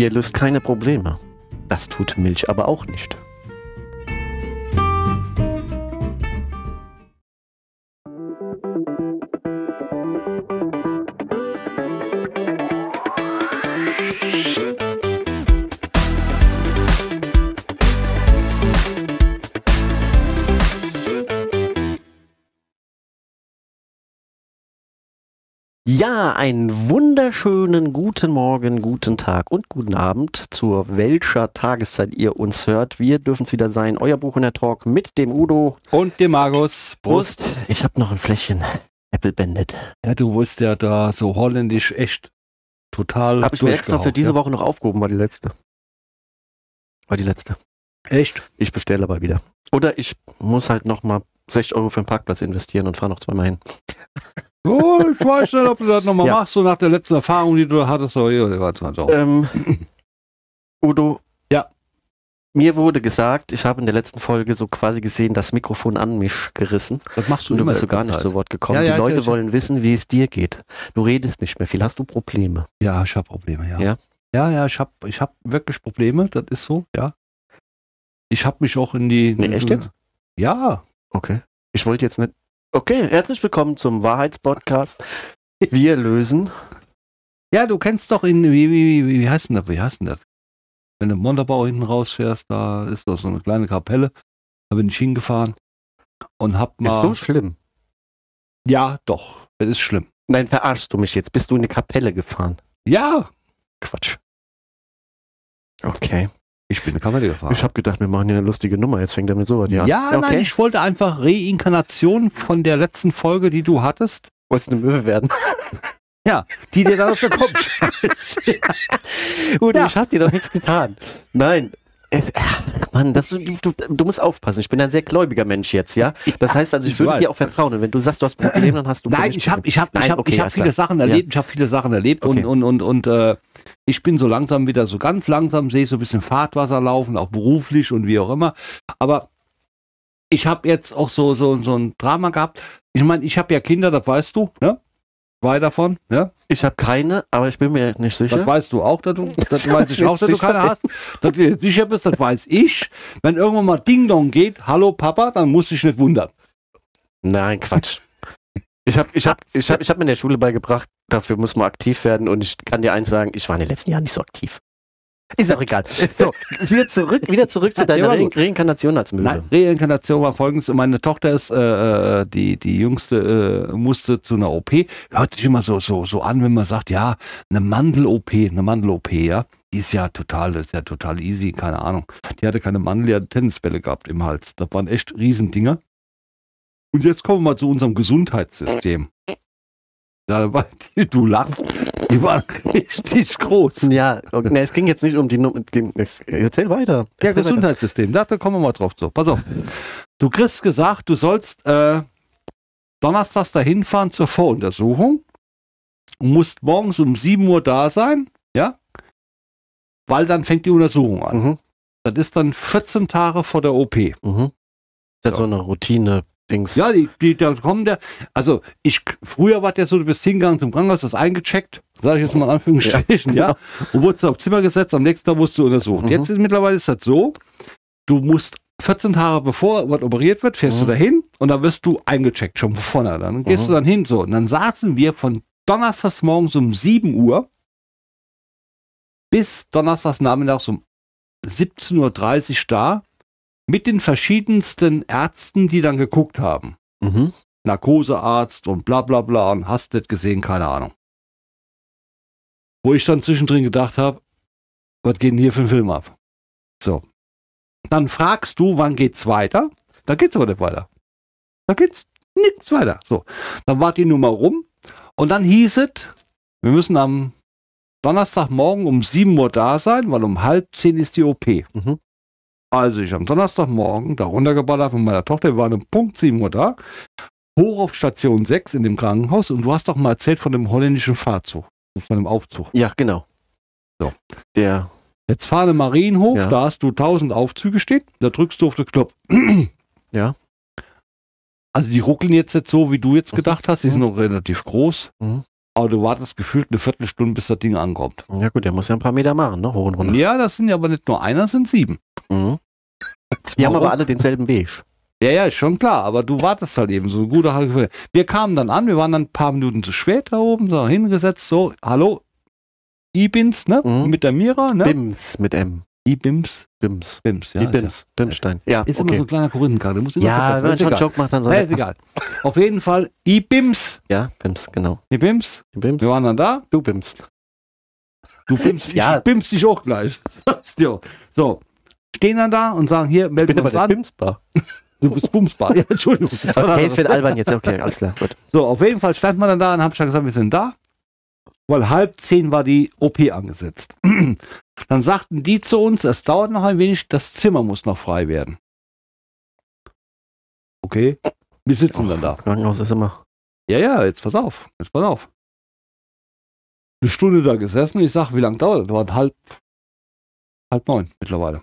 Bier löst keine Probleme. Das tut Milch aber auch nicht. Ja, einen wunderschönen guten Morgen, guten Tag und guten Abend, zu welcher Tageszeit ihr uns hört. Wir dürfen es wieder sein, euer Buch in der Talk mit dem Udo. Und dem Markus. Prost. Ich habe noch ein Fläschchen Apple Bandit. Ja, du wusst ja da so holländisch echt total Habe ich mir extra für diese ja? Woche noch aufgehoben, war die letzte. War die letzte. Echt? Ich bestelle aber wieder. Oder ich muss halt noch mal 60 Euro für den Parkplatz investieren und fahre noch zweimal hin. Oh, ich weiß nicht, ob du das nochmal Ja. machst, so nach der letzten Erfahrung, die du hattest. So, ja, warte mal, so. Ähm, Udo. Ja. Mir wurde gesagt, ich habe in der letzten Folge so quasi gesehen, das Mikrofon an mich gerissen. Das machst du Und du bist so gar nicht zu Wort gekommen. Ja, ja, Die Leute ich- ich- wollen wissen, wie es dir geht. Du redest nicht mehr viel. Hast du Probleme? Ja, ich habe Probleme, ja. Ja? Ja, ja, ich habe ich hab wirklich Probleme, das ist so, ja. Ich habe mich auch in die... Nee, echt jetzt? Ja. Okay. Ich wollte jetzt nicht. Okay, herzlich willkommen zum Wahrheitspodcast. Wir lösen. Ja, du kennst doch in... Wie, wie, wie, wie heißt denn das? Wie heißt denn das? Wenn du im Montabaur hinten rausfährst, da ist doch so eine kleine Kapelle. Da bin ich hingefahren und hab mal... Ist so schlimm. ja, doch. Es ist schlimm. Nein, verarschst du mich jetzt? Bist du in die Kapelle gefahren? Ja, Quatsch. Okay. Ich bin gefahren. Ich habe gedacht, wir machen hier eine lustige Nummer. Jetzt fängt er mit sowas Ja, an. nein, ich wollte einfach Reinkarnation von der letzten Folge, die du hattest, Wolltest du eine Möwe werden? die dir dann auf den Kopf scheißt. Gut, Ja. ich habe dir doch nichts getan. Nein. Mann, das, du, du, musst aufpassen. Ich bin ein sehr gläubiger Mensch jetzt, ja? Das heißt also, ich ich würde weiß. dir auch vertrauen. Und wenn du sagst, du hast Probleme, dann hast du Nein, ich habe Probleme. ich hab, ich Nein, hab, okay, ich hab viele klar. Sachen Ja. erlebt, ich habe viele Sachen erlebt Okay. und, und, und, und äh, ich bin so langsam wieder so ganz langsam, sehe ich so ein bisschen Fahrtwasser laufen, auch beruflich und wie auch immer. Aber ich habe jetzt auch so, so, so ein Drama gehabt. Ich meine, ich habe ja Kinder, das weißt du, ne? Zwei davon, ne? Ich habe keine, aber ich bin mir nicht sicher. Das weißt du auch, dass du, das Das weiß ich auch, dass du keine hast. Dass du dir sicher bist, das weiß ich. Wenn irgendwann mal Ding Dong geht, hallo Papa, dann musst du dich nicht wundern. Nein, Quatsch. Ich habe ich hab, ich hab, ich hab mir in der Schule beigebracht, dafür muss man aktiv werden. Und ich kann dir eins sagen, ich war in den letzten Jahren nicht so aktiv. Ist auch egal. So, wieder zurück, wieder zurück zu deiner Re. Reinkarnation als Möwe. Nein, Reinkarnation war folgendes. Meine Tochter ist, äh, äh, die, die jüngste, äh, musste zu einer OP. Hört sich immer so, so, so an, wenn man sagt, ja, eine Mandel-OP, eine Mandel-OP, ja. Die ist ja total, ist ja total easy, keine Ahnung. Die hatte keine Mandel, die hatte Tennisbälle gehabt im Hals. Das waren echt Riesendinger. Und jetzt kommen wir mal zu unserem Gesundheitssystem. Du lachst, die waren richtig groß. Ja, okay, nee, es ging jetzt nicht um die Nummer. Erzähl weiter. Ja, Erzähl weiter. Gesundheitssystem, da, da kommen wir mal drauf zu. Pass auf. Du kriegst gesagt, du sollst äh, donnerstags dahin fahren zur Voruntersuchung und musst morgens um 7 Uhr da sein, ja? Weil dann fängt die Untersuchung an. Mhm, Das ist dann 14 Tage vor der OP. mhm. Ist das so eine Routine-Dings? Ja, die, die, da kommen der, also ich, früher war der so, du bist hingegangen zum Krankenhaus, das eingecheckt, sage ich jetzt mal in Anführungsstrichen, ja, und wurdest auf Zimmer gesetzt, am nächsten Tag musst du untersucht. Mhm. Jetzt ist mittlerweile ist das so, du musst 14 Tage bevor was operiert wird, fährst Mhm. du dahin und dann wirst du eingecheckt, schon von vorne. Dann gehst Mhm. du dann hin, so. Und dann saßen wir von donnerstags morgens um 7 Uhr bis donnerstags nachmittags um 17.30 Uhr da mit den verschiedensten Ärzten, die dann geguckt haben. Mhm. Narkosearzt und bla bla bla und hast nicht gesehen, keine Ahnung. Wo ich dann zwischendrin gedacht habe, was geht denn hier für ein Film ab? So. Dann fragst du, wann geht's weiter? Da geht's aber nicht weiter. Da geht's nichts weiter. So. Dann war die Nummer rum und dann hieß es, wir müssen am Donnerstagmorgen um 7 Uhr da sein, weil um halb 10 ist die OP. Mhm. Also ich am Donnerstagmorgen da runtergeballert von meiner Tochter, wir waren um Punkt 7 Uhr da, hoch auf Station 6 in dem Krankenhaus und du hast doch mal erzählt von dem holländischen Fahrzug, von dem Aufzug. Ja, genau. So. Der, Jetzt fahr in den Marienhof, Ja. da hast du 1000 Aufzüge stehen, da drückst du auf den Knopf. Ja. Also die ruckeln jetzt nicht so, wie du jetzt Mhm. gedacht hast, die sind noch relativ groß. Mhm. aber du wartest gefühlt eine Viertelstunde, bis das Ding ankommt. Ja gut, der muss ja ein paar Meter machen, ne? Hoch und runter. Ja, das sind ja aber nicht nur einer, das sind sieben. Mhm. Die haben aber alle denselben Weg. Ja, ja, ist schon klar, aber du wartest halt eben so eine gute halbe Stunde. Wir kamen dann an, wir waren dann ein paar Minuten zu spät da oben, so hingesetzt, so, hallo, Ibins, ne? Mhm. Mit der Mira, ne? Bims mit M. Ibims, Bims. Bims, ja. Wie ist Bims. Bimstein. Ja, Ja, ist immer so okay. ein kleiner Korinthenkarte, muss ich Ja, wenn man schon einen Joke. Joke macht, dann soll Ja, ist egal. Auf jeden Fall, Ibims, Ja, Bims, genau. Ibims, Bims. wir waren dann da, Du Bims. du bimmst, Ja. ich bimmst dich auch gleich. Du. So, stehen dann da und sagen, hier, melden wir uns an. Bimsbar. Du bist bumsbar. Ja, Entschuldigung. Okay, jetzt wird albern jetzt. Okay, alles klar. Gut. So, auf jeden Fall stand man dann da und hab ich dann gesagt, wir sind da. Weil halb zehn war die OP angesetzt. Dann sagten die zu uns, es dauert noch ein wenig, das Zimmer muss noch frei werden. Okay, wir sitzen dann da. Krankenhaus ist immer. Ja, ja, jetzt pass auf, jetzt pass auf. Eine Stunde da gesessen, ich sag, wie lange dauert das? Dauert halb, halb neun mittlerweile.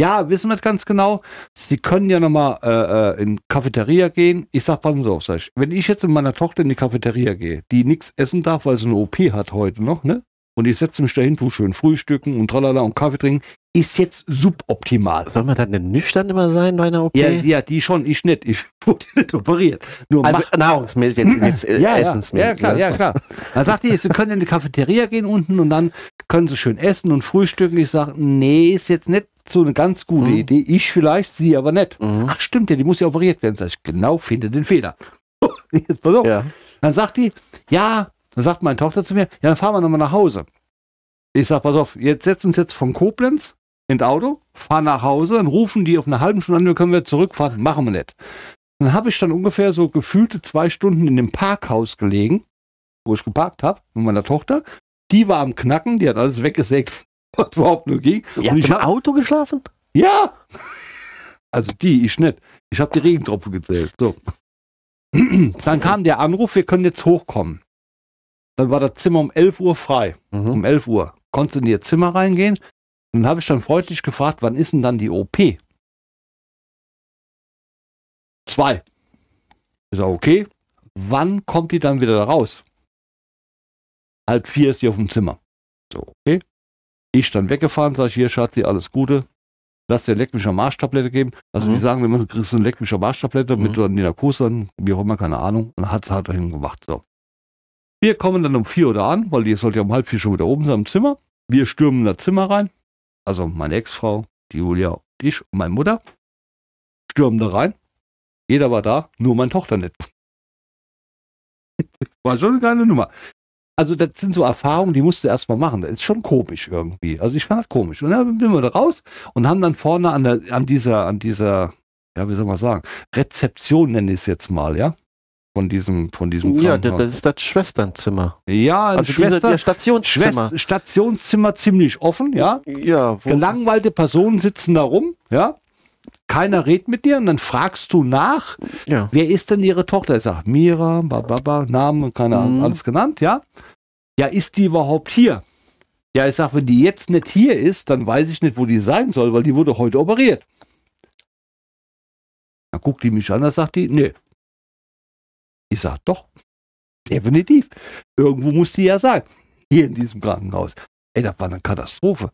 Ja, wissen wir ganz genau. Sie können ja nochmal äh, äh, in die Cafeteria gehen. Ich sag, passen Sie auf, sag ich. Wenn ich jetzt mit meiner Tochter in die Cafeteria gehe, die nichts essen darf, weil sie eine OP hat heute noch, ne? Und ich setze mich dahin, tu schön frühstücken und tralala und Kaffee trinken, ist jetzt suboptimal. Soll man dann denn nüchtern immer sein bei einer OP? Ja, ja, die schon, ich nicht. Ich wurde nicht operiert. Nur Also nahrungsmäßig, jetzt, jetzt äh, ja, ja, Essensmäßig. ja, klar, ne? ja, klar. Dann sagt die, Sie können in die Cafeteria gehen unten und dann können Sie schön essen und frühstücken. Ich sage, nee, ist jetzt nicht so eine ganz gute Mhm. Idee. Ich vielleicht, Sie aber nicht. Mhm. Ach, stimmt ja, die muss ja operiert werden. Sag ich, genau, finde den Fehler. Jetzt pass auf. Ja. Dann sagt die, ja, dann sagt meine Tochter zu mir, ja, dann fahren wir nochmal nach Hause. Ich sag, pass auf, jetzt setzen uns jetzt von Koblenz in das Auto, fahren nach Hause, dann rufen die auf eine halbe Stunde an, dann können wir zurückfahren. Machen wir nicht. Dann habe ich dann ungefähr so gefühlte zwei Stunden in dem Parkhaus gelegen, wo ich geparkt habe, mit meiner Tochter. Die war am Knacken, die hat alles weggesägt, was überhaupt nur ging. Ihr habt im hab- Auto geschlafen? ja! Also die, ich nicht. Ich habe die Regentropfen gezählt. So. Dann kam der Anruf, wir können jetzt hochkommen. Dann war das Zimmer um 11 Uhr frei. Mhm. Um 11 Uhr. Konntest in ihr Zimmer reingehen. Dann habe ich dann freundlich gefragt, wann ist denn dann die OP? Zwei. Ich sage, okay. Wann kommt die dann wieder da raus? Halb vier ist die auf dem Zimmer. So, okay. Ich dann weggefahren, sage ich, hier, Schatzi, alles Gute. Lass dir Leck mich am Marschtablette geben. Also Mhm. die sagen immer, du kriegst eine Leck mich am Marschtablette, Mhm. die Narkose dann, wie auch immer, keine Ahnung. Und hat es halt dahin gemacht. So. Wir kommen dann um vier Uhr da an, weil die sollte ja um halb vier schon wieder oben sein im Zimmer. Wir stürmen in das Zimmer rein. Also meine Ex-Frau, die Julia, ich und meine Mutter. Stürmen da rein. Jeder war da, nur meine Tochter nicht. War schon eine geile Nummer. Also das sind so Erfahrungen, die musst du erstmal machen. Das ist schon komisch irgendwie. Also ich fand das komisch. Und dann sind wir da raus und haben dann vorne an, der, an dieser, an dieser, ja, wie soll man sagen, Rezeption nenne ich es jetzt mal, ja? Von diesem, von diesem Ja, das, ist das Schwesternzimmer. Ja, Also Schwester, der Stationszimmer. Schwester, Stationszimmer ziemlich offen, ja. Ja, Gelangweilte Personen sitzen da rum, ja. Keiner redet mit dir und dann fragst du nach, ja. wer ist denn ihre Tochter? Ich sag, Mira, Bababa, Namen, keine Ahnung, Mhm. alles genannt, ja. Ja, ist die überhaupt hier? Ja, ich sag, wenn die jetzt nicht hier ist, dann weiß ich nicht, wo die sein soll, weil die wurde heute operiert. Dann guckt die mich an, dann sagt die, nee. Ich sag, doch, definitiv. Irgendwo muss die ja sein. Hier in diesem Krankenhaus. Ey, das war eine Katastrophe.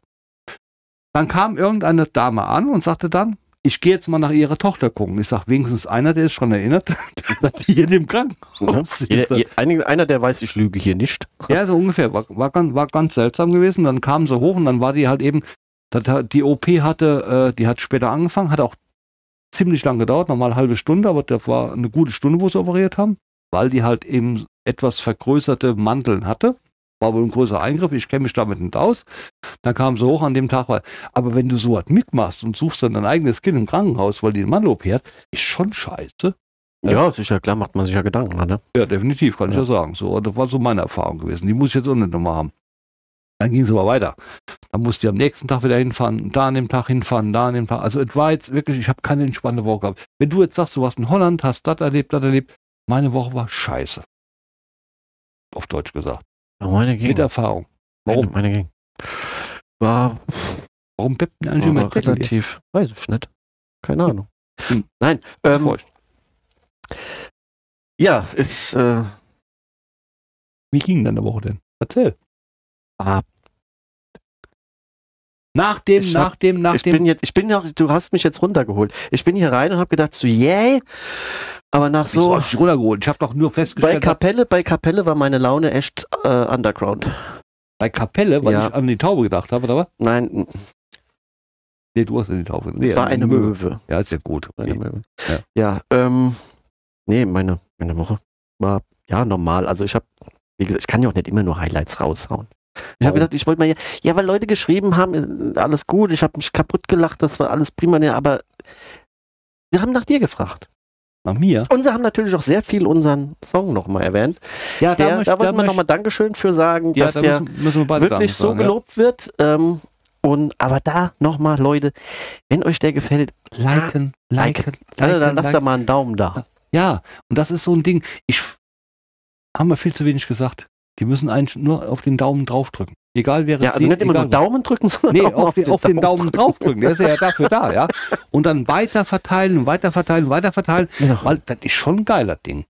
Dann kam irgendeine Dame an und sagte dann, ich gehe jetzt mal nach ihrer Tochter gucken. Ich sag, wenigstens einer, der ist schon erinnert, dass die hier dem Krankenhaus Ja, ist. einige- einer, der weiß, ich lüge hier nicht. Ja, so ungefähr. War, war, ganz, war ganz seltsam gewesen. Dann kamen sie hoch und dann war die halt eben, die OP hatte, äh, die hat später angefangen, hat auch ziemlich lang gedauert, normal eine halbe Stunde, aber das war eine gute Stunde, wo sie operiert haben, weil die halt eben etwas vergrößerte Mandeln hatte. War wohl ein größerer Eingriff, ich kenne mich damit nicht aus. Dann kamen sie hoch an dem Tag, weil, aber wenn du so was mitmachst und suchst dann dein eigenes Kind im Krankenhaus, weil die einen Mandel operiert, ist schon scheiße. Ja, sicher, klar, macht man sich ja Gedanken, ne? Ja, definitiv, kann ich Ja. ja sagen. So, das war so meine Erfahrung gewesen. Die muss ich jetzt auch nicht nochmal haben. Dann ging es aber weiter. Dann musste ich am nächsten Tag wieder hinfahren, da an dem Tag hinfahren, da an dem Tag. Also es war jetzt wirklich, ich habe keine entspannte Woche gehabt. Wenn du jetzt sagst, du warst in Holland, hast das erlebt, das erlebt, meine Woche war scheiße. Auf Deutsch gesagt. Meine ging. Mit Erfahrung. Warum? Meine, meine ging. War, Warum war immer Deckel? relativ, weiß ich nicht. Keine Ahnung. Hm. Nein, ähm, ja, ist, äh, Wie ging denn der Woche denn? Erzähl. Ah, Nach dem, Ich nach hab- dem, nach ich dem. bin jetzt, ich bin ja, du hast mich jetzt runtergeholt. Ich bin hier rein und habe gedacht, so, yay. Aber nach so, hab ich runtergeholt? Ich habe doch nur bei festgestellt, dass- Kapelle, bei Kapelle war meine Laune echt äh, underground. bei Kapelle, weil Ja. ich an die Taube gedacht habe, oder was? Nein, Nee, du hast an die Taube gedacht. es Nee, war an eine die Möwe. Ja, ist ja gut. Möwe. Ja. Ja, ähm, nee, meine, meine Woche war ja normal. Also ich habe, wie gesagt, ich kann ja auch nicht immer nur Highlights raushauen. Ich habe gedacht, ich wollte mal, ja, ja, weil Leute geschrieben haben, äh, alles gut, ich habe mich kaputt gelacht, das war alles prima, ja, aber wir haben nach dir gefragt. Nach mir? Und sie haben natürlich auch sehr viel unseren Song nochmal erwähnt. Ja, Der, da, wollten wir nochmal Dankeschön für sagen, ja, dass da der müssen, müssen wir wirklich so sagen, ja. gelobt wird. Ähm, und, aber da nochmal, Leute, wenn euch der gefällt, Liken, liken, also dann liken, lasst da liken. mal einen Daumen da. Ja, und das ist so ein Ding. Ich haben wir viel zu wenig gesagt. Die müssen eigentlich nur auf den Daumen draufdrücken. Egal wer Ja, also nicht immer nur Daumen drücken, sondern Nee, auf, den, auf den Daumen draufdrücken. Der ist ja dafür da, ja. Und dann weiter verteilen, weiter verteilen, weiter verteilen. Genau. Weil das ist schon ein geiler Ding.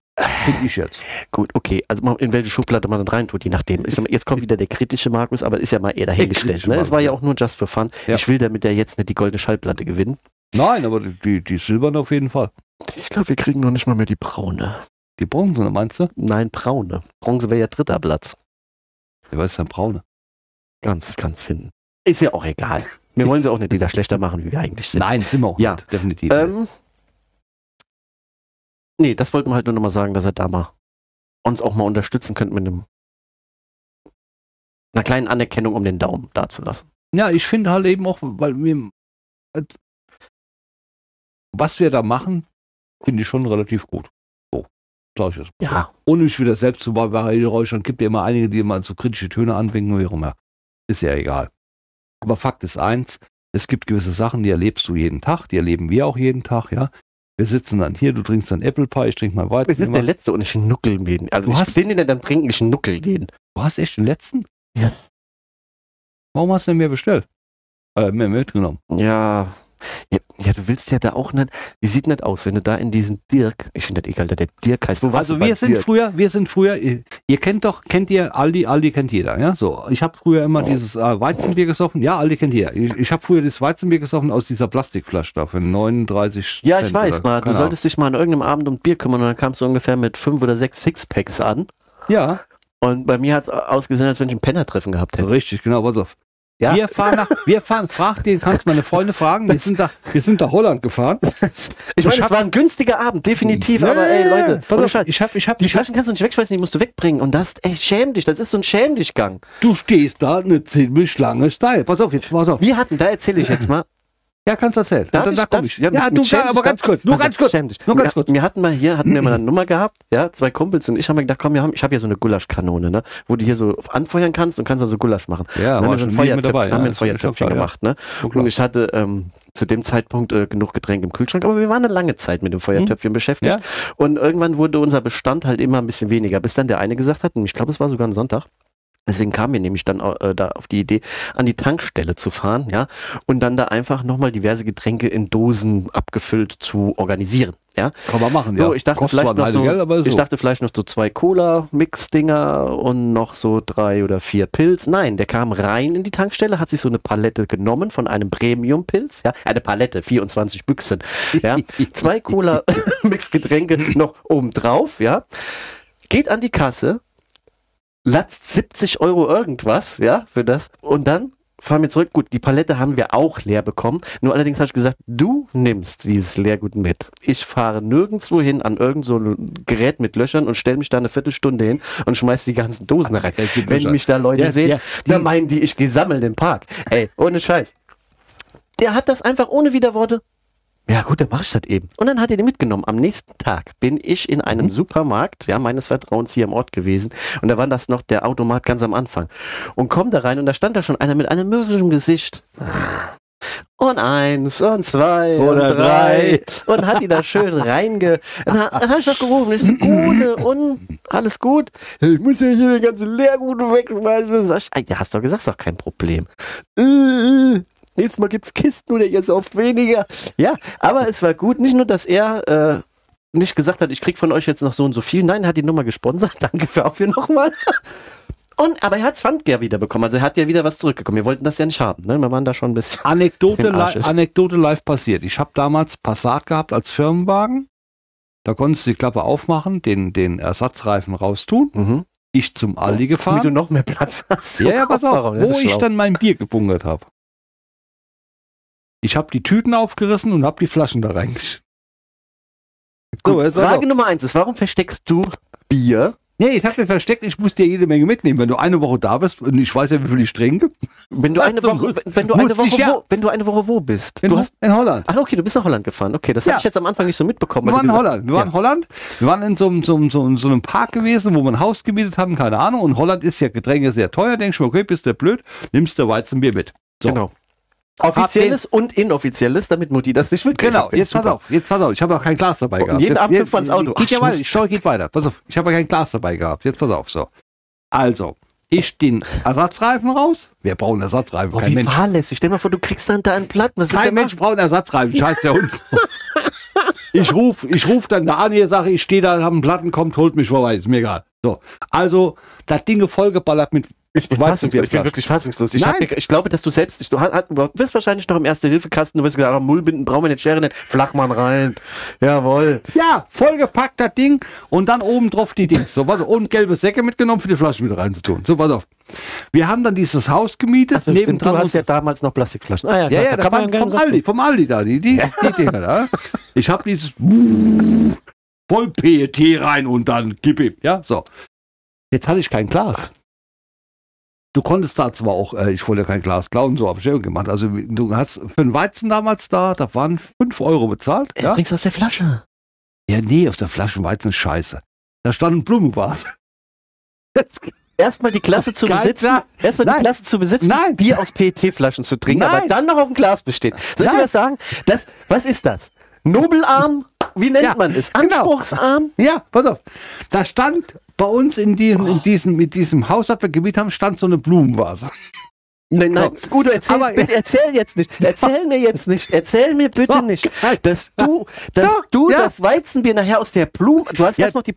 Finde ich jetzt. Gut, okay. Also in welche Schublade man dann reintut, je nachdem. Jetzt kommt wieder der kritische Markus, aber ist ja mal eher dahingestellt. Ne? Es war ja ja. auch nur just for fun. Ja. Ich will damit ja jetzt nicht die goldene Schallplatte gewinnen. Nein, aber die, die, die silbern auf jeden Fall. Ich glaube, wir kriegen noch nicht mal mehr die braune. Die Bronze, meinst du? Nein, braune. Bronze wäre ja dritter Platz. Ja, was ist denn braune? Ganz, ganz hinten. Ist ja auch egal. Wir wollen sie auch nicht wieder schlechter machen, wie wir eigentlich sind. Nein, sind wir auch Ja. nicht. Definitiv. Ähm, nee, das wollten wir halt nur noch mal sagen, dass er da mal uns auch mal unterstützen könnte mit einem einer kleinen Anerkennung, um den Daumen dazulassen. Ja, ich finde halt eben auch, weil wir, was wir da machen, finde ich schon relativ gut. So, sag ich jetzt. Ja, Ohne mich wieder selbst zu beweihräuchern, gibt ja immer einige, die immer so kritische Töne anwinken, wie auch immer. Ist ja egal. Aber Fakt ist eins, es gibt gewisse Sachen, die erlebst du jeden Tag, die erleben wir auch jeden Tag, ja. Wir sitzen dann hier, du trinkst dann Apple Pie, ich trinke mal weiter. es ist der letzte und ich nuckel den. Also Du ich hast- den, den dann trinken, ich nuckel den. Du hast echt den letzten? Ja. Warum hast du denn mehr bestellt? Äh, mehr mitgenommen. Ja. ja. Ja, du willst ja da auch nicht. Wie sieht nicht aus, wenn du da in diesen Dirk, ich finde das egal, der Dirk heißt. Wo warst Also wir sind Dirk? früher, wir sind früher, ihr, kennt doch, kennt ihr Aldi, Aldi kennt jeder, ja? So, ich habe früher immer dieses äh, Weizenbier gesoffen, ja, Aldi kennt jeder. Ich, ich habe früher das Weizenbier gesoffen aus dieser Plastikflasche da für 39 Ja, ich Cent weiß oder mal. Du solltest dich mal an irgendeinem Abend um Bier kümmern und dann kamst du ungefähr mit fünf oder sechs Sixpacks an. Ja, Und bei mir hat es ausgesehen, als wenn ich ein Penner-Treffen gehabt hätte. richtig, genau, pass auf. Ja. Wir fahren nach, wir fahren, frag den, kannst meine Freunde fragen, wir sind da, wir sind nach Holland gefahren. Ich meine, es war ein günstiger Abend, definitiv, Nee, aber ey, Leute, pass auf, Scheiß, ich hab, ich hab, die Flaschen kannst du nicht wegschmeißen, die musst du wegbringen. Und das, ey, schäm dich, das ist so ein Schäm dich Gang. du stehst da eine ziemlich lange Style. Pass auf, jetzt pass auf. Wir hatten, da erzähle ich jetzt mal. Ja, kannst du erzählen. Darf Da, ich- da komm darf ich. Ja, Ja, mit- du, mit Schäm aber ganz kurz, nur ganz kurz. Nur ganz wir, kurz. Wir hatten mal hier, hatten wir mal eine Nummer gehabt, ja, zwei Kumpels und ich haben mir gedacht, komm, wir haben, ich habe hier so eine Gulaschkanone, ne, wo du hier so anfeuern kannst und kannst da so Gulasch machen. Ja, dann haben wir so ein Feuertöpfchen, haben wir ein Feuertöpfchen gemacht, ne? Und ich hatte ähm, zu dem Zeitpunkt äh, genug Getränke im Kühlschrank, aber wir waren eine lange Zeit mit dem Feuertöpfchen beschäftigt. Ja. Und irgendwann wurde unser Bestand halt immer ein bisschen weniger, bis dann der eine gesagt hat, und ich glaube, es war sogar ein Sonntag. Deswegen kamen wir nämlich dann äh, da auf die Idee, an die Tankstelle zu fahren, ja, und dann da einfach nochmal diverse Getränke in Dosen abgefüllt zu organisieren, ja. Kann man machen, So, ja. ich dachte Kostet vielleicht noch so, Geld, so. ich dachte vielleicht noch so zwei Cola-Mix-Dinger und noch so drei oder vier Pilz. Nein, der kam rein in die Tankstelle, hat sich so eine Palette genommen von einem Premium-Pilz, ja, eine Palette, 24 Büchsen, ja, zwei Cola-Mix-Getränke noch obendrauf, ja, geht an die Kasse, latzt 70 Euro irgendwas, ja, für das und dann fahren wir zurück. Gut, die Palette haben wir auch leer bekommen. Nur allerdings habe ich gesagt, du nimmst dieses Leergut mit. Ich fahre nirgendwo hin an irgend so ein Gerät mit Löchern und stelle mich da eine Viertelstunde hin und schmeiß die ganzen Dosen rein. Wenn Löcher. mich da Leute Ja, sehen, ja, dann meinen die, ich gehe sammeln im Park. Ey, ohne Scheiß. Der hat das einfach ohne Widerworte. Ja gut, dann mach ich das eben. Und dann hat er den mitgenommen. Am nächsten Tag bin ich in einem Mhm. Supermarkt, ja, meines Vertrauens hier im Ort gewesen. Und da war das noch der Automat ganz am Anfang. Und komm da rein und da stand da schon einer mit einem mürrischen Gesicht. Und eins und zwei Oder und drei. Und hat die da schön reinge... Dann, dann habe ich doch gerufen, ich so, Gute und alles gut. Ich muss ja hier den ganzen Leergut wegschmeißen. "Ah, Ja, hast doch gesagt, ist doch kein Problem. Äh, äh, Nächstes Mal gibt's Kisten oder ihr sauft weniger. Ja, aber es war gut. Nicht nur, dass er äh, nicht gesagt hat, ich krieg von euch jetzt noch so und so viel. Nein, er hat die Nummer gesponsert. Danke dafür nochmal. Und, aber er hat Pfandgär wieder bekommen. Also er hat ja wieder was zurückgekommen. Wir wollten das ja nicht haben. Ne? Wir waren da schon ein bisschen. Anekdote, li. Anekdote live passiert. Ich habe damals Passat gehabt als Firmenwagen. Da konntest du die Klappe aufmachen, den, den Ersatzreifen raustun. Mhm. Ich zum Aldi Wie du gefahren. noch mehr Platz hast. Ja, ja, pass auf, wo ich dann mein Bier gebunkert habe. Ich habe die Tüten aufgerissen und habe die Flaschen da reingeschickt. So, Frage. Nummer eins ist, warum versteckst du Bier? Nee, ich habe mir versteckt, ich muss dir jede Menge mitnehmen. Wenn du eine Woche da bist und ich weiß ja, wie viel ich trinke. Wenn du eine Woche, wenn du eine Woche, ja. wo, wenn du eine Woche wo bist? In, Du hast, in Holland. ach okay, du bist nach Holland gefahren. Okay, das Ja. habe ich jetzt am Anfang nicht so mitbekommen. Wir waren in Holland. Wir waren in Holland. Wir waren in so, einem- so, einem- so, einem- so einem Park gewesen, wo wir ein Haus gemietet haben, keine Ahnung. Und Holland ist ja Getränke sehr teuer. Denkst du, okay, bist du blöd, nimmst du Weizenbier mit. So. Genau. Offizielles und inoffizielles, damit Mutti das nicht mitkriegt. Genau, jetzt pass super. auf, jetzt pass auf, ich habe auch kein Glas dabei gehabt. jeden jetzt, Abflug jetzt, ans Auto. Geht ja weiter, die Story geht weiter. Pass auf, ich habe kein Glas dabei gehabt. Jetzt pass auf, so. Also, ich den Ersatzreifen raus. Wer braucht einen Ersatzreifen? Boah, kein wie Mensch. fahrlässig. Stell mal vor, du kriegst dann da einen Platten. Was Kein Mensch braucht einen Ersatzreifen. Scheiß der Hund. ich rufe ich ruf dann da an, hier sage ich stehe da, habe einen Platten, kommt, holt mich vorbei. Ist mir egal. So, also, das Ding vollgeballert mit Ich bin, fassungslos, ich bin wirklich fassungslos. Ich, hab, ich glaube, dass du selbst, ich, du hat, hat- du wirst wahrscheinlich noch im Erste-Hilfe-Kasten, du wirst gesagt, ah, Mullbinden brauchen wir nicht, Schere nicht, Flachmann rein. Jawohl. Ja, vollgepackt das Ding und dann oben drauf die Dings. So, warte, und gelbe Säcke mitgenommen für die Flaschen wieder reinzutun. So, pass auf. Wir haben dann dieses Haus gemietet. Also stimmt, du hast ja damals noch Plastikflaschen. Ah, ja, klar, ja, da das kann man vom. Aldi, vom Aldi da, die, die, die Dinger da. Ich habe dieses voll PET rein und dann gib ihm. Ja, so. Jetzt hatte ich kein Glas. Du konntest da zwar auch, äh, ich wollte ja kein Glas klauen, so habe ich ja gemacht. Also du hast für einen Weizen damals da, da waren 5 Euro bezahlt. Ja? Ja? Trinkst aus der Flasche. Ja, nee, auf der Flasche Weizen ist scheiße. Da stand ein Blumenvase. Erstmal die Klasse zu besitzen, erstmal die Nein. Klasse zu besitzen, Nein. Bier aus PET-Flaschen zu trinken, Nein. aber dann noch auf dem Glas besteht. Soll ich dir was sagen? Das, was ist das? Nobelarm? Wie nennt Ja, man es? genau. Anspruchsarm? Ja, pass auf. Da stand bei uns in diesem, in diesem, in diesem Haus, das wir gemietet haben, stand so eine Blumenvase. Nein, nein, Udo, erzähl, Aber- bitte, erzähl jetzt nicht. Erzähl mir jetzt nicht. Erzähl mir bitte nicht, dass du, dass Doch, du ja. das Weizenbier nachher aus der Blume, du hast Ja. erst noch die,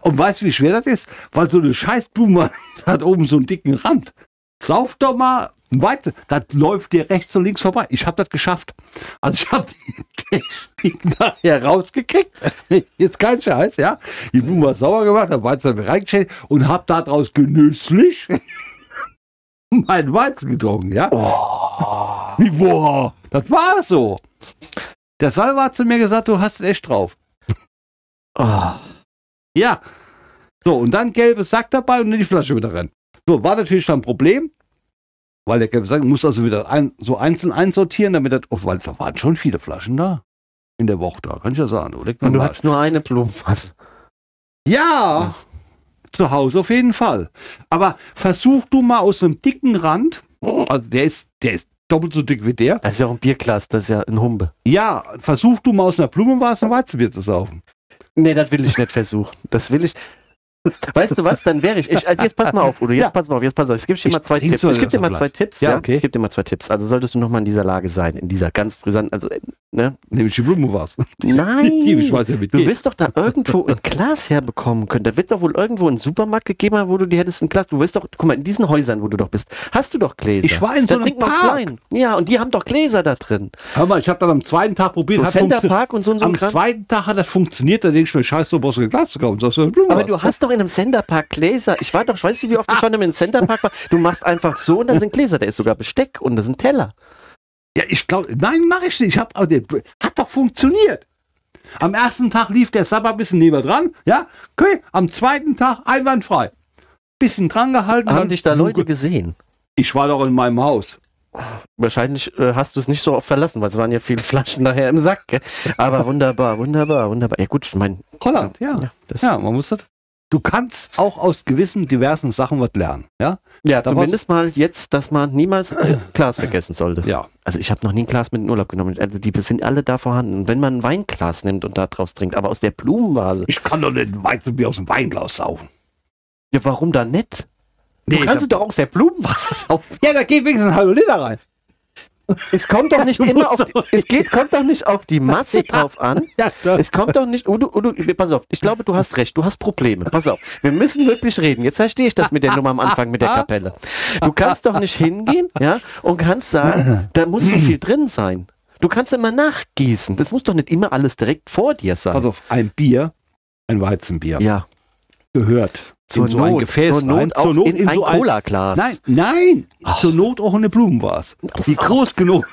Und weißt du, wie schwer das ist? Weil so eine scheiß Blume hat oben so einen dicken Rand. Sauf doch mal Weizen. Das läuft dir rechts und links vorbei. Ich habe das geschafft. Also ich habe die Technik nachher rausgekriegt. Jetzt kein Scheiß, ja. Die Blume war sauer gemacht, habe Weizen reingestellt und habe daraus genüsslich meinen Weizen getrunken, ja. Wie, boah, das war so. Der Salva hat zu mir gesagt, du hast es echt drauf. oh, Ja. So, und dann gelbes Sack dabei und in die Flasche wieder rein. So, war natürlich dann ein Problem, weil der Sack muss also wieder ein, so einzeln einsortieren, damit das, oh, weil da waren schon viele Flaschen da. In der Woche da, kann ich ja sagen. Oder? und du hattest nur eine Blumenvase. ja, zu Hause auf jeden Fall. Aber versuch du mal aus einem dicken Rand, also der ist, der ist doppelt so dick wie der. Das ist ja auch ein Bierglas, das ist ja ein Humbe. Ja, versuch du mal aus einer Blumenvase ein Weizenbier zu saufen. Nee, das will ich nicht versuchen. Das will ich. Weißt du was? Dann wäre ich. ich also jetzt pass mal auf, Udo. Jetzt Ja. pass mal auf. Jetzt pass auf. Ich gebe dir mal zwei Tipps. Ich gebe dir mal zwei Tipps. Ja, okay. Ich gebe dir mal zwei Tipps. Also solltest du noch mal in dieser Lage sein, in dieser ganz brisanten. Also, ne? Nämlich die Blumenvase. Nein. ich weiß ja, Du wirst doch da irgendwo ein Glas herbekommen können. Da wird doch wohl irgendwo einen Supermarkt gegeben haben, wo du dir hättest ein Glas. Du wirst doch, guck mal, in diesen Häusern, wo du doch bist, hast du doch Gläser. Ich war in so da einem Park. klein. Ja, und die haben doch Gläser da drin. Hör mal, ich habe dann am zweiten Tag probiert. So Center Park und so und so. ein am zweiten Tag hat das funktioniert. Da denke ich mir, scheiße, du brauchst ein Glas zu kaufen. Aber du hast doch in einem Centerpark Gläser. Ich war doch, weißt du, wie oft ich schon im Centerpark war? Du machst einfach so und dann sind Gläser. Da ist sogar Besteck und da sind Teller. Ja, ich glaube, nein, mache ich nicht. Ich hab, hat doch funktioniert. Am ersten Tag lief der Sabber ein bisschen neben dran. Ja, okay. Am zweiten Tag einwandfrei. Bisschen dran gehalten. Haben dich da Leute gesehen? Ich war doch in meinem Haus. Wahrscheinlich äh, hast du es nicht so oft verlassen, weil es waren ja viele Flaschen nachher im Sack. Gell? Aber wunderbar, wunderbar, wunderbar. Ja gut, ich meine, Holland, ja. ja, Ja, man muss das. Du kannst auch aus gewissen diversen Sachen was lernen. Ja, ja Da zumindest mal jetzt, dass man niemals ein Glas vergessen sollte. ja. Also ich habe noch nie ein Glas mit in den Urlaub genommen. Also die sind alle da vorhanden. Und wenn man ein Weinglas nimmt und da draus trinkt, aber aus der Blumenvase, Ich kann doch nicht ein Weizenbier aus dem Weinglas saufen. ja, warum dann nicht? Du Nee, kannst es doch aus der Blumenvase saufen. Ja, da geht wenigstens ein halber Liter rein. Es kommt doch nicht immer auf die, es geht, kommt doch nicht auf die Masse drauf an. Es kommt doch nicht, Udo, Udo, pass auf, ich glaube, du hast recht, du hast Probleme. Pass auf, wir müssen wirklich reden. Jetzt verstehe ich das mit der Nummer am Anfang mit der Kapelle. Du kannst doch nicht hingehen, ja, und kannst sagen, da muss so viel drin sein. Du kannst immer nachgießen. Das muss doch nicht immer alles direkt vor dir sein. pass auf, ein Bier, ein Weizenbier, ja, gehört zur in so Not, ein Gefäß zur Not rein, auch zur Not in, in ein so Cola-Glas. Nein, nein, Ach. zur Not auch eine Blumenvase. Die groß genug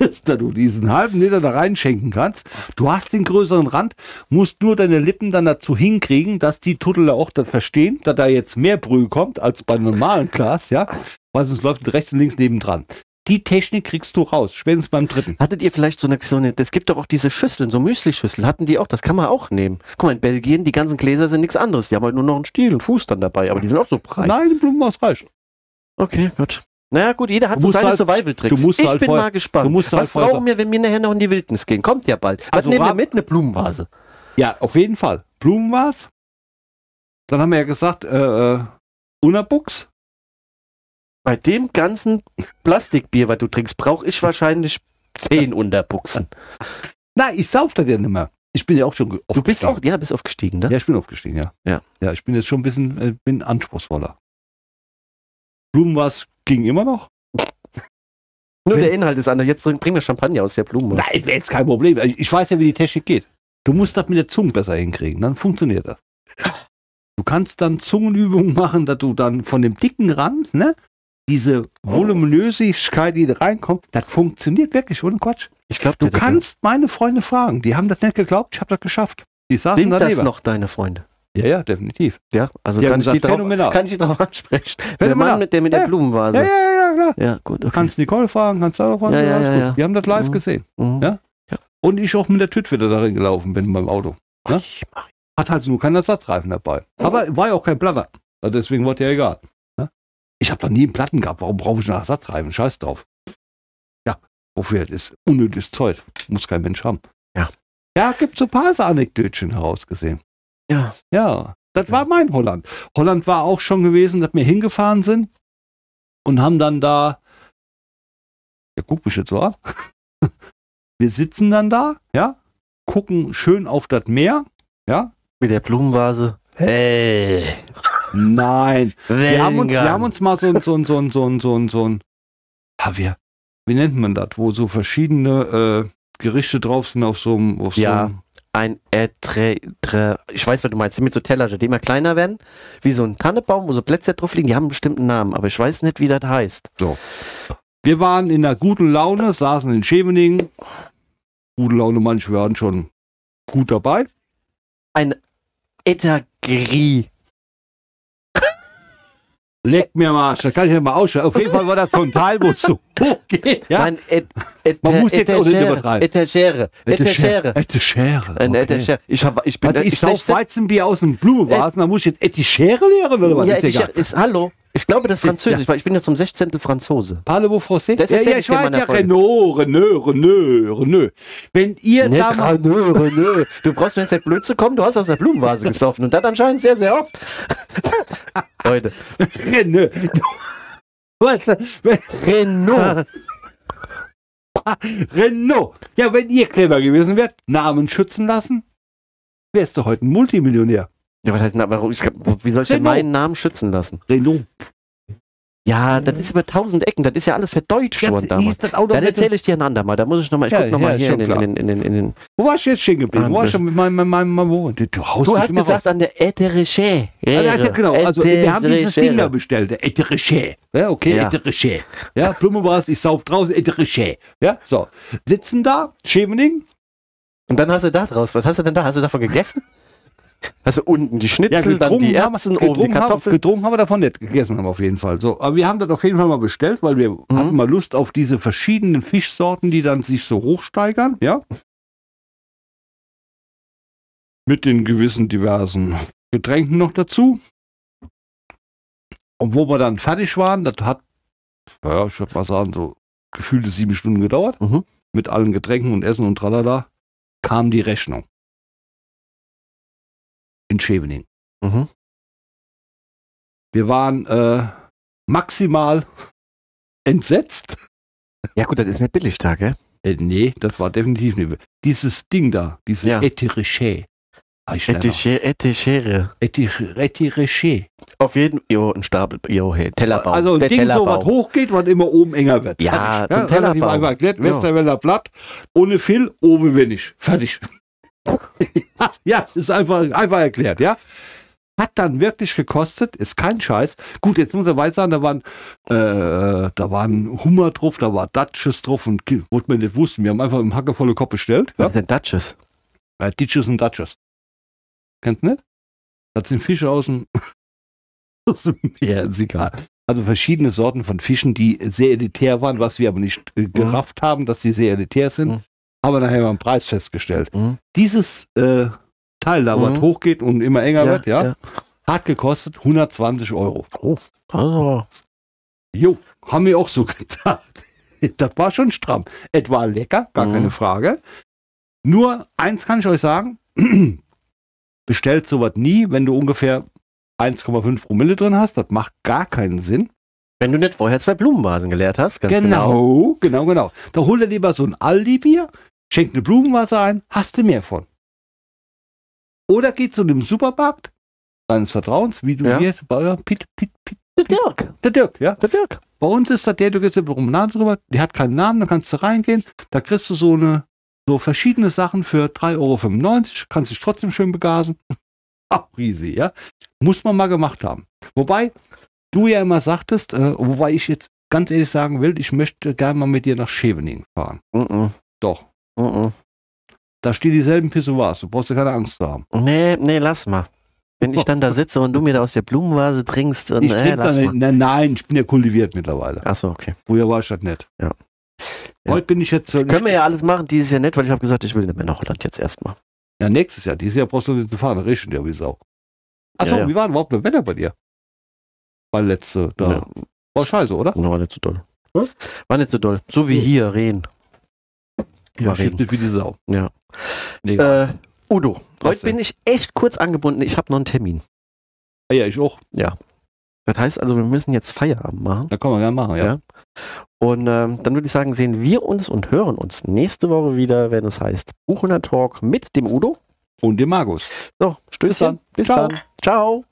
ist, dass du diesen halben Liter da reinschenken kannst. Du hast den größeren Rand, musst nur deine Lippen dann dazu hinkriegen, dass die Tuddler auch das verstehen, dass da jetzt mehr Brühe kommt als bei einem normalen Glas, ja. Weil sonst läuft rechts und links nebendran. Die Technik kriegst du raus, spätestens beim dritten. Hattet ihr vielleicht so eine, so eine, es gibt doch auch diese Schüsseln, so Müsli-Schüsseln, hatten die auch, das kann man auch nehmen. Guck mal, in Belgien, die ganzen Gläser sind nichts anderes, die haben halt nur noch einen Stiel und Fuß dann dabei, aber die sind auch so breit. Nein, die Blumenvase reicht. Okay, gut. Naja, gut, jeder hat so seine halt- Survival-Tricks. ich halt bin vorher- mal gespannt. Was halt brauchen wir, wenn wir nachher noch in die Wildnis gehen? Kommt ja bald. Was Also nehmen wir mit? Eine Blumenvase. Ja, auf jeden Fall. Blumenvase. Dann haben wir ja gesagt, äh, äh, Unabuchs. Bei dem ganzen Plastikbier, was du trinkst, brauche ich wahrscheinlich zehn Unterbuchsen. Nein, ich sauf das ja nicht mehr. Ich bin ja auch schon ge- Du bist aufgestiegen. auch, ja, bist aufgestiegen, ne? Ja, ich bin aufgestiegen, ja. Ja. Ja, ich bin jetzt schon ein bisschen, äh, bin anspruchsvoller. Blumenvase ging immer noch. Nur Wenn- der Inhalt ist anders. Jetzt bringen wir Champagner aus der Blumenvase. Nein, wäre jetzt kein Problem. Also Ich weiß ja, wie die Technik geht. Du musst das mit der Zunge besser hinkriegen, dann funktioniert das. Du kannst dann Zungenübungen machen, dass du dann von dem dicken Rand, ne, diese Voluminösigkeit, die da reinkommt, das funktioniert wirklich, ohne Quatsch. Ich glaube, Du kannst meine Freunde fragen, die haben das nicht geglaubt, ich habe das geschafft. Die saßen Sind das daneben. noch deine Freunde? Ja, ja, definitiv. Ja, also kann, ich gesagt, drauf, phänomenal. kann ich die drauf ansprechen. Der. Mann mit der, mit Ja. der Blumenvase. Ja, ja, ja, klar. Ja, gut, Du okay. kannst Nicole fragen, kannst Sarah fragen, Ja, ja, ja, ja. Die haben das live Mhm. gesehen. Mhm. Ja? Und ich auch mit der Tüte wieder darin gelaufen bin beim Auto. Ich mach- Hat halt nur keinen Ersatzreifen dabei. Aber war ja auch kein Platter. Also deswegen war ja egal. Ja? Ich habe doch nie einen Platten gehabt. Warum brauche ich einen Ersatzreifen? Scheiß drauf. Ja, wofür? Das ist unnötiges Zeug. Muss kein Mensch haben. Ja. Ja, gibt so ein paar Anekdötchen herausgesehen. Ja, Ja, das war mein Holland. Holland war auch schon gewesen, dass wir hingefahren sind und haben dann da, ja, guck mich jetzt so an. Wir sitzen dann da, ja, gucken schön auf das Meer, ja. mit der Blumenvase. Hey. Nein, wir haben uns, wir haben uns mal so ein, so ein, so ein, so ein, so ein, so ein, ja, wir, wie nennt man das, wo so verschiedene äh, Gerichte drauf sind auf so einem, auf Ja. so einem, ein Etre, Tre, ich weiß, was du meinst, mit so Teller, die immer kleiner werden, wie so ein Tannebaum, wo so Plätze drauf liegen, die haben einen bestimmten Namen, aber ich weiß nicht, wie das heißt. Wir waren in einer guten Laune, saßen in Scheveningen. Gute Laune, manche waren schon gut dabei. Etagri. Leck mir mal, Arsch, das kann ich ja mal ausschauen. Auf jeden Fall war das so ein Teil, wo es so hochgeht. Ja? Nein, et, et, Man muss jetzt auch nicht übertreiben. Etagere. Etagere. Ein okay. Etagere. Ich, hab, ich bin Also ich sauf Weizenbier aus dem Blumenvasen, da muss ich jetzt Ette Schere lehren oder was? Ja. Etagere ist, hallo. Ich glaube, das ist Französisch, weil ich bin ja zum 16. Franzose. Parlez-vous français? Das Ja, ja, ich weiß ja. Renault, Renault, Renault, Renault. Wenn ihr Nicht da Renault, Renault. Du brauchst mir jetzt nicht blöd zu kommen, du hast aus der Blumenvase gesoffen und das anscheinend sehr, sehr oft. Leute. Renault, was, Renault. Renault. Ja, wenn ihr clever gewesen wärt, Namen schützen lassen, wärst du heute ein Multimillionär. Ja, was heißt denn, aber ich, wie soll ich denn Renault. meinen Namen schützen lassen? Renault. Ja, das ist über tausend Ecken, das ist ja alles verdeutscht worden damals. das Auto? Dann erzähle ich dir ein andermal, da muss ich nochmal, ich Ja, guck nochmal ja, hier in in, in, in den. Wo warst du jetzt stehen geblieben? Wo Ah, warst du mit meinem, meinem, meinem, Wohn? Du, du, hast gesagt an der Etereche. Ja, ja, genau, also wir haben dieses Ding da bestellt, der Etereche. Ja, okay, Ja. Etereche. Ja, Blume war es, ich sauf draußen, Etereche. Ja, so. Sitzen da, Schevening, Und dann hast du da draus, was hast du denn da? Hast du davon gegessen? Du unten die Ja, Schnitzel, dann die haben, Erbsen, wir- oben die haben, Kartoffeln? getrunken haben wir davon nicht, gegessen haben wir auf jeden Fall. So, aber wir haben das auf jeden Fall mal bestellt, weil wir Mhm. hatten mal Lust auf diese verschiedenen Fischsorten, die dann sich so hochsteigern, ja. Mit den gewissen diversen Getränken noch dazu. Und wo wir dann fertig waren, das hat, ja, ich würde mal sagen, so gefühlte sieben Stunden gedauert. Mhm. Mit allen Getränken und Essen und tralala, kam die Rechnung. In Scheveningen. Mhm. Wir waren äh, maximal entsetzt. Ja gut, das ist nicht billig da, gell? Äh, nee, das war definitiv nicht. Dieses Ding da, diese Ja. Etirechet. Etichere. Etichere. Auf jeden Jo, ein Stapel, Jo, hey, Tellerbaum. Also ein Der Ding, so was hochgeht, was immer oben enger wird. Ja, Fertig. zum relativ Tellerbaum. Einfach Ja. Westerwälder Blatt, ohne Fill, oben wenig. Fertig. Ja, ist einfach, einfach erklärt, ja. Hat dann wirklich gekostet, ist kein Scheiß. Gut, jetzt muss er weiß sagen, da waren, äh, da waren Hummer drauf, da war Dutches drauf und Ki- wo wir nicht wussten. Wir haben einfach im Hacke volle Kopf bestellt. Was Ja? denn Dutches? Äh, Ditches und Dutches. Kennst du nicht? Das sind Fische aus dem, aus dem Meer, ist egal. Also verschiedene Sorten von Fischen, die sehr elitär waren, was wir aber nicht äh, gerafft haben, dass sie sehr elitär sind. Mhm. Aber nachher haben wir einen Preis festgestellt. Mhm. Dieses äh, Teil da, was Mhm. hochgeht und immer enger wird, ja, hat gekostet 120 Euro. Also, Jo, haben wir auch so gedacht. Das war schon stramm. Etwa lecker, gar Mhm. keine Frage. Nur eins kann ich euch sagen: bestellt sowas nie, wenn du ungefähr 1,5 Promille drin hast. Das macht gar keinen Sinn. wenn du nicht vorher zwei Blumenvasen geleert hast, ganz genau. genau, genau, genau. Da hol dir lieber so ein Aldi-Bier, schenk eine Blumenwasser ein, hast du mehr von. Oder geh zu einem Supermarkt deines Vertrauens, wie du Ja. hier bei eurem Pit, Pit, Pit, Der Dirk, der Dirk, ja. der Dirk. Bei uns ist das der, du gehst über Promenade drüber, die hat keinen Namen, da kannst du reingehen, da kriegst du so eine, so verschiedene Sachen für 3,95 Euro, kannst dich trotzdem schön begasen. Auch riesig, ja. Muss man mal gemacht haben. Wobei, du ja immer sagtest, äh, wobei ich jetzt ganz ehrlich sagen will, ich möchte gerne mal mit dir nach Scheveningen fahren. Mhm. Doch. Mhm. Da stehen dieselben Pissoirs, du brauchst ja keine Angst zu haben. Nee, nee, lass mal. Wenn ich dann da sitze und du mir da aus der Blumenvase trinkst, dann Ich äh, lass dann, mal. nein, nein, ich bin ja kultiviert mittlerweile. Achso, okay. Früher war ich das nicht. Ja. Ja. Heute bin ich jetzt so Können wir ja alles machen, dieses Jahr nicht, weil ich habe gesagt, ich will nicht mehr nach Holland jetzt erstmal. Ja, nächstes Jahr. Dieses Jahr brauchst du nicht zu fahren. Da regnet ja wie Sau. Achso, Ja, ja. wie war denn überhaupt das Wetter bei dir? War letzte, da. Ja. War scheiße, oder? War nicht so doll. Hm? War nicht so doll. So wie Hm. hier, Rehen. Ja, War stimmt nicht wie die Sau. Ja. Äh, Udo, heute bin ich echt kurz angebunden. Ich habe noch einen Termin. ja, ich auch. Das heißt also, wir müssen jetzt Feierabend machen. Da kann man gerne machen, ja. Ja. Und ähm, dann würde ich sagen, sehen wir uns und hören uns nächste Woche wieder, wenn es heißt Buchener Talk mit dem Udo. Und dem Markus. So, Stößchen. dann. Bis Ciao. dann. Ciao.